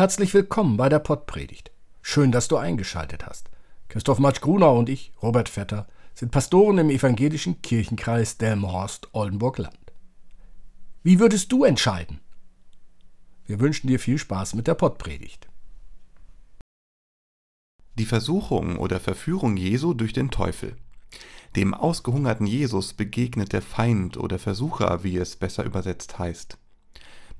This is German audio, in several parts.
Herzlich willkommen bei der Pottpredigt. Schön, dass du eingeschaltet hast. Christoph Matsch-Grunau und ich, Robert Vetter, sind Pastoren im evangelischen Kirchenkreis Delmenhorst-Oldenburg-Land. Wie würdest du entscheiden? Wir wünschen dir viel Spaß mit der Pottpredigt. Die Versuchung oder Verführung Jesu durch den Teufel. Dem ausgehungerten Jesus begegnet der Feind oder Versucher, wie es besser übersetzt heißt.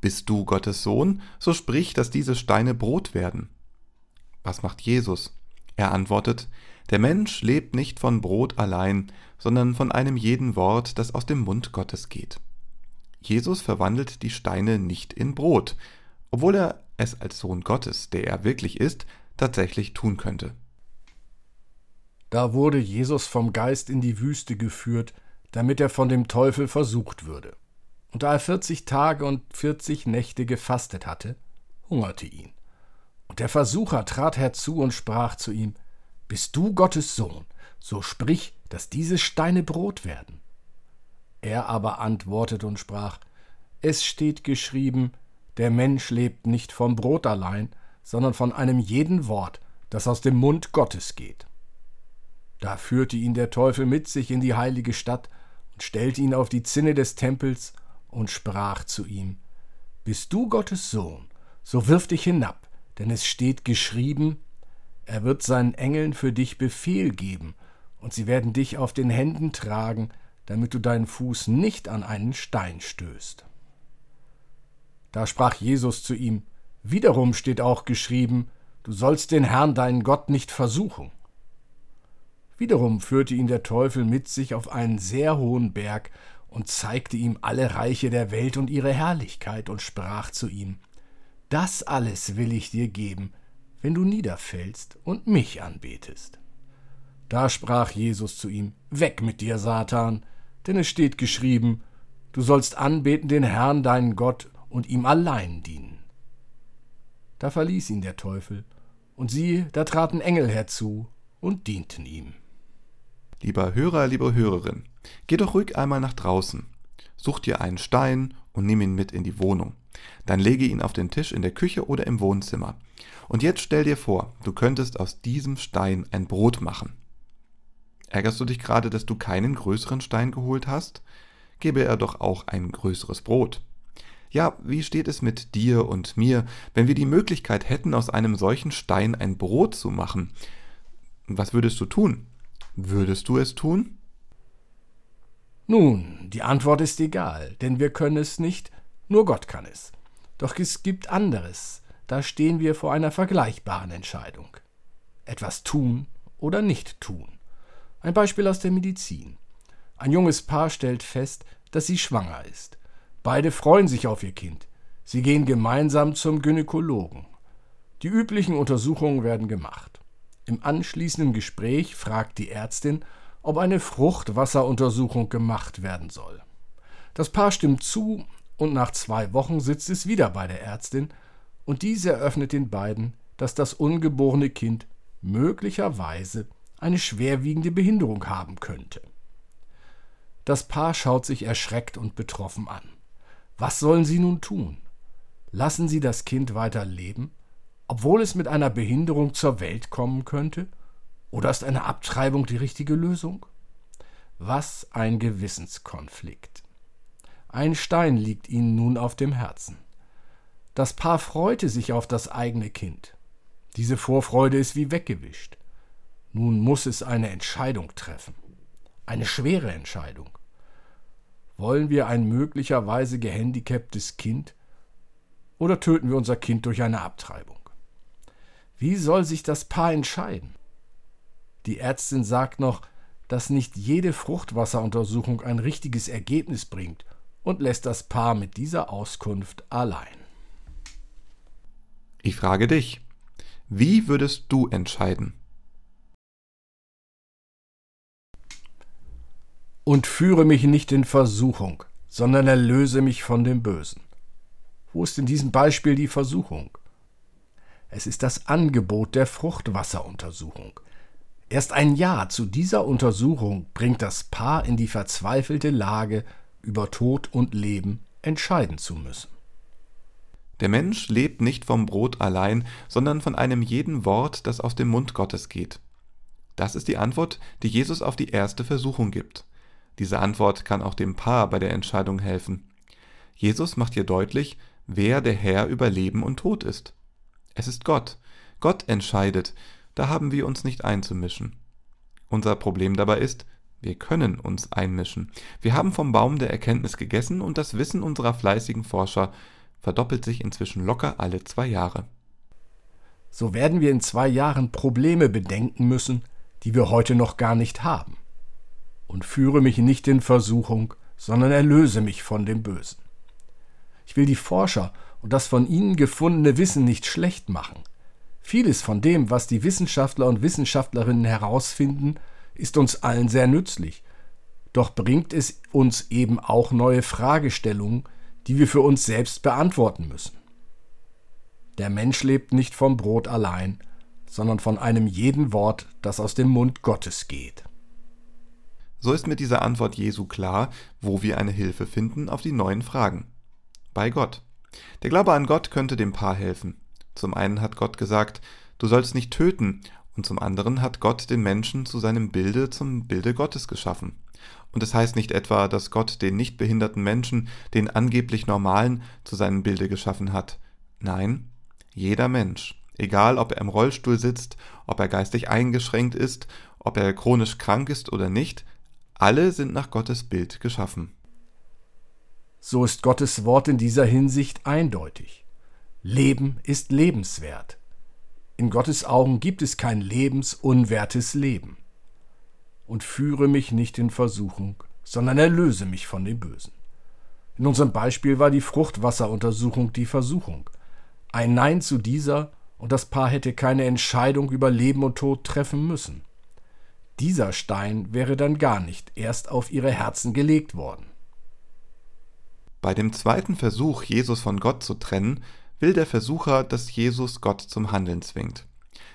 Bist du Gottes Sohn, so sprich, dass diese Steine Brot werden. Was macht Jesus? Er antwortet, der Mensch lebt nicht von Brot allein, sondern von einem jeden Wort, das aus dem Mund Gottes geht. Jesus verwandelt die Steine nicht in Brot, obwohl er es als Sohn Gottes, der er wirklich ist, tatsächlich tun könnte. Da wurde Jesus vom Geist in die Wüste geführt, damit er von dem Teufel versucht würde. Und da er vierzig Tage und vierzig Nächte gefastet hatte, hungerte ihn. Und der Versucher trat herzu und sprach zu ihm, Bist du Gottes Sohn, so sprich, dass diese Steine Brot werden. Er aber antwortete und sprach, Es steht geschrieben, der Mensch lebt nicht vom Brot allein, sondern von einem jeden Wort, das aus dem Mund Gottes geht. Da führte ihn der Teufel mit sich in die heilige Stadt und stellte ihn auf die Zinne des Tempels und sprach zu ihm, Bist du Gottes Sohn, so wirf dich hinab, denn es steht geschrieben, er wird seinen Engeln für dich Befehl geben, und sie werden dich auf den Händen tragen, damit du deinen Fuß nicht an einen Stein stößt. Da sprach Jesus zu ihm, Wiederum steht auch geschrieben, du sollst den Herrn deinen Gott nicht versuchen. Wiederum führte ihn der Teufel mit sich auf einen sehr hohen Berg und zeigte ihm alle Reiche der Welt und ihre Herrlichkeit und sprach zu ihm, Das alles will ich dir geben, wenn du niederfällst und mich anbetest. Da sprach Jesus zu ihm, Weg mit dir, Satan, denn es steht geschrieben, du sollst anbeten den Herrn deinen Gott und ihm allein dienen. Da verließ ihn der Teufel, und siehe, da traten Engel herzu und dienten ihm. Lieber Hörer, liebe Hörerin, geh doch ruhig einmal nach draußen. Such dir einen Stein und nimm ihn mit in die Wohnung. Dann lege ihn auf den Tisch in der Küche oder im Wohnzimmer. Und jetzt stell dir vor, du könntest aus diesem Stein ein Brot machen. Ärgerst du dich gerade, dass du keinen größeren Stein geholt hast? Gebe er doch auch ein größeres Brot. Ja, wie steht es mit dir und mir, wenn wir die Möglichkeit hätten, aus einem solchen Stein ein Brot zu machen? Was würdest du tun? Würdest du es tun? Nun, die Antwort ist egal, denn wir können es nicht, nur Gott kann es. Doch es gibt anderes, da stehen wir vor einer vergleichbaren Entscheidung. Etwas tun oder nicht tun. Ein Beispiel aus der Medizin. Ein junges Paar stellt fest, dass sie schwanger ist. Beide freuen sich auf ihr Kind. Sie gehen gemeinsam zum Gynäkologen. Die üblichen Untersuchungen werden gemacht. Im anschließenden Gespräch fragt die Ärztin, ob eine Fruchtwasseruntersuchung gemacht werden soll. Das Paar stimmt zu und nach zwei Wochen sitzt es wieder bei der Ärztin und diese eröffnet den beiden, dass das ungeborene Kind möglicherweise eine schwerwiegende Behinderung haben könnte. Das Paar schaut sich erschreckt und betroffen an. Was sollen sie nun tun? Lassen sie das Kind weiter leben obwohl es mit einer Behinderung zur Welt kommen könnte? Oder ist eine Abtreibung die richtige Lösung? Was ein Gewissenskonflikt. Ein Stein liegt ihnen nun auf dem Herzen. Das Paar freute sich auf das eigene Kind. Diese Vorfreude ist wie weggewischt. Nun muss es eine Entscheidung treffen. Eine schwere Entscheidung. Wollen wir ein möglicherweise gehandicaptes Kind oder töten wir unser Kind durch eine Abtreibung? Wie soll sich das Paar entscheiden? Die Ärztin sagt noch, dass nicht jede Fruchtwasseruntersuchung ein richtiges Ergebnis bringt und lässt das Paar mit dieser Auskunft allein. Ich frage dich, wie würdest du entscheiden? Und führe mich nicht in Versuchung, sondern erlöse mich von dem Bösen. Wo ist in diesem Beispiel die Versuchung? Es ist das Angebot der Fruchtwasseruntersuchung. Erst ein Ja zu dieser Untersuchung bringt das Paar in die verzweifelte Lage, über Tod und Leben entscheiden zu müssen. Der Mensch lebt nicht vom Brot allein, sondern von einem jeden Wort, das aus dem Mund Gottes geht. Das ist die Antwort, die Jesus auf die erste Versuchung gibt. Diese Antwort kann auch dem Paar bei der Entscheidung helfen. Jesus macht hier deutlich, wer der Herr über Leben und Tod ist. Es ist Gott. Gott entscheidet, da haben wir uns nicht einzumischen. Unser Problem dabei ist, wir können uns einmischen. Wir haben vom Baum der Erkenntnis gegessen und das Wissen unserer fleißigen Forscher verdoppelt sich inzwischen locker alle zwei Jahre. So werden wir in zwei Jahren Probleme bedenken müssen, die wir heute noch gar nicht haben. Und führe mich nicht in Versuchung, sondern erlöse mich von dem Bösen. Ich will die Forscher und das von ihnen gefundene Wissen nicht schlecht machen. Vieles von dem, was die Wissenschaftler und Wissenschaftlerinnen herausfinden, ist uns allen sehr nützlich. Doch bringt es uns eben auch neue Fragestellungen, die wir für uns selbst beantworten müssen. Der Mensch lebt nicht vom Brot allein, sondern von einem jeden Wort, das aus dem Mund Gottes geht. So ist mit dieser Antwort Jesu klar, wo wir eine Hilfe finden auf die neuen Fragen. Bei Gott. Der Glaube an Gott könnte dem Paar helfen. Zum einen hat Gott gesagt, du sollst nicht töten, und zum anderen hat Gott den Menschen zu seinem Bilde, zum Bilde Gottes geschaffen. Und es das heißt nicht etwa, dass Gott den nicht behinderten Menschen, den angeblich Normalen, zu seinem Bilde geschaffen hat. Nein, jeder Mensch, egal ob er im Rollstuhl sitzt, ob er geistig eingeschränkt ist, ob er chronisch krank ist oder nicht, alle sind nach Gottes Bild geschaffen. So ist Gottes Wort in dieser Hinsicht eindeutig. Leben ist lebenswert. In Gottes Augen gibt es kein lebensunwertes Leben. Und führe mich nicht in Versuchung, sondern erlöse mich von dem Bösen. In unserem Beispiel war die Fruchtwasseruntersuchung die Versuchung. Ein Nein zu dieser und das Paar hätte keine Entscheidung über Leben und Tod treffen müssen. Dieser Stein wäre dann gar nicht erst auf ihre Herzen gelegt worden. Bei dem zweiten Versuch, Jesus von Gott zu trennen, will der Versucher, dass Jesus Gott zum Handeln zwingt.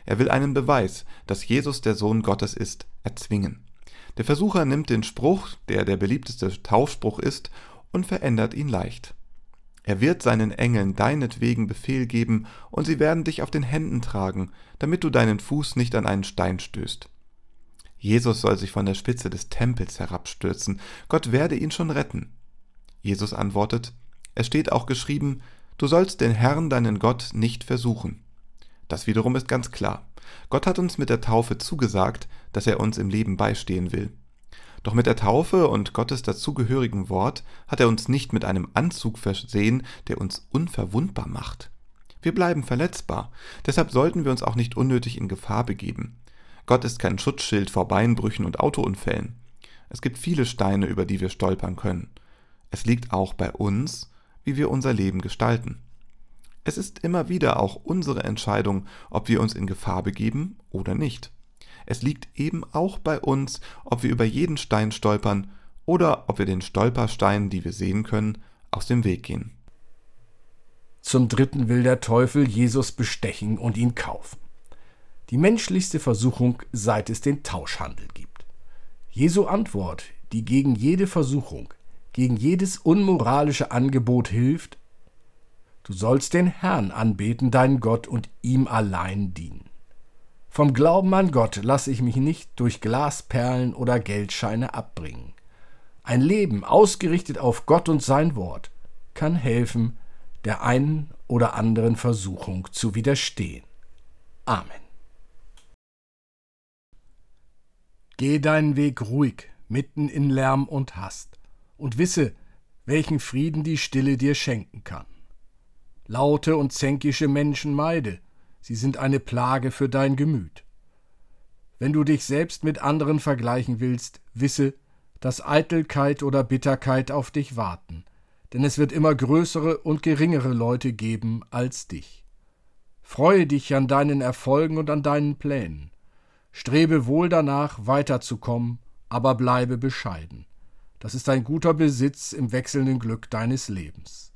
Er will einen Beweis, dass Jesus der Sohn Gottes ist, erzwingen. Der Versucher nimmt den Spruch, der der beliebteste Taufspruch ist, und verändert ihn leicht. Er wird seinen Engeln deinetwegen Befehl geben, und sie werden dich auf den Händen tragen, damit du deinen Fuß nicht an einen Stein stößt. Jesus soll sich von der Spitze des Tempels herabstürzen, Gott werde ihn schon retten. Jesus antwortet, es steht auch geschrieben, Du sollst den Herrn, deinen Gott, nicht versuchen. Das wiederum ist ganz klar. Gott hat uns mit der Taufe zugesagt, dass er uns im Leben beistehen will. Doch mit der Taufe und Gottes dazugehörigen Wort hat er uns nicht mit einem Anzug versehen, der uns unverwundbar macht. Wir bleiben verletzbar, deshalb sollten wir uns auch nicht unnötig in Gefahr begeben. Gott ist kein Schutzschild vor Beinbrüchen und Autounfällen. Es gibt viele Steine, über die wir stolpern können. Es liegt auch bei uns, wie wir unser Leben gestalten. Es ist immer wieder auch unsere Entscheidung, ob wir uns in Gefahr begeben oder nicht. Es liegt eben auch bei uns, ob wir über jeden Stein stolpern oder ob wir den Stolpersteinen, die wir sehen können, aus dem Weg gehen. Zum dritten will der Teufel Jesus bestechen und ihn kaufen. Die menschlichste Versuchung, seit es den Tauschhandel gibt. Jesu Antwort, die gegen jede Versuchung, gegen jedes unmoralische Angebot hilft? Du sollst den Herrn anbeten, deinen Gott, und ihm allein dienen. Vom Glauben an Gott lasse ich mich nicht durch Glasperlen oder Geldscheine abbringen. Ein Leben ausgerichtet auf Gott und sein Wort kann helfen, der einen oder anderen Versuchung zu widerstehen. Amen. Geh deinen Weg ruhig, mitten in Lärm und Hast und wisse, welchen Frieden die Stille dir schenken kann. Laute und zänkische Menschen meide, sie sind eine Plage für dein Gemüt. Wenn du dich selbst mit anderen vergleichen willst, wisse, dass Eitelkeit oder Bitterkeit auf dich warten, denn es wird immer größere und geringere Leute geben als dich. Freue dich an deinen Erfolgen und an deinen Plänen. Strebe wohl danach, weiterzukommen, aber bleibe bescheiden. Das ist ein guter Besitz im wechselnden Glück deines Lebens.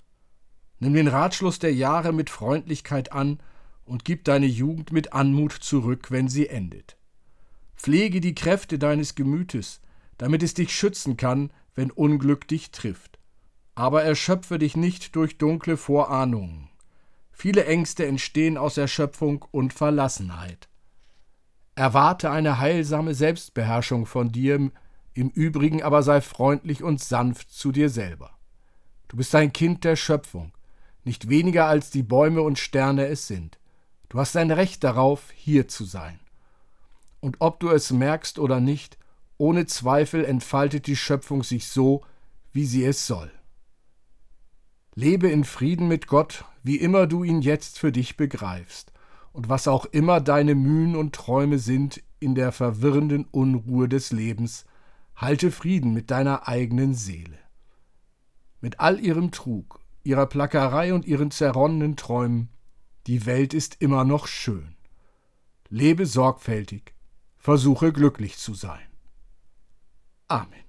Nimm den Ratschluss der Jahre mit Freundlichkeit an und gib deine Jugend mit Anmut zurück, wenn sie endet. Pflege die Kräfte deines Gemütes, damit es dich schützen kann, wenn Unglück dich trifft. Aber erschöpfe dich nicht durch dunkle Vorahnungen. Viele Ängste entstehen aus Erschöpfung und Verlassenheit. Erwarte eine heilsame Selbstbeherrschung von dir, im Übrigen aber sei freundlich und sanft zu dir selber. Du bist ein Kind der Schöpfung, nicht weniger als die Bäume und Sterne es sind. Du hast ein Recht darauf, hier zu sein. Und ob du es merkst oder nicht, ohne Zweifel entfaltet die Schöpfung sich so, wie sie es soll. Lebe in Frieden mit Gott, wie immer du ihn jetzt für dich begreifst, und was auch immer deine Mühen und Träume sind in der verwirrenden Unruhe des Lebens, halte Frieden mit deiner eigenen Seele. Mit all ihrem Trug, ihrer Plackerei und ihren zerronnenen Träumen, die Welt ist immer noch schön. Lebe sorgfältig, versuche glücklich zu sein. Amen.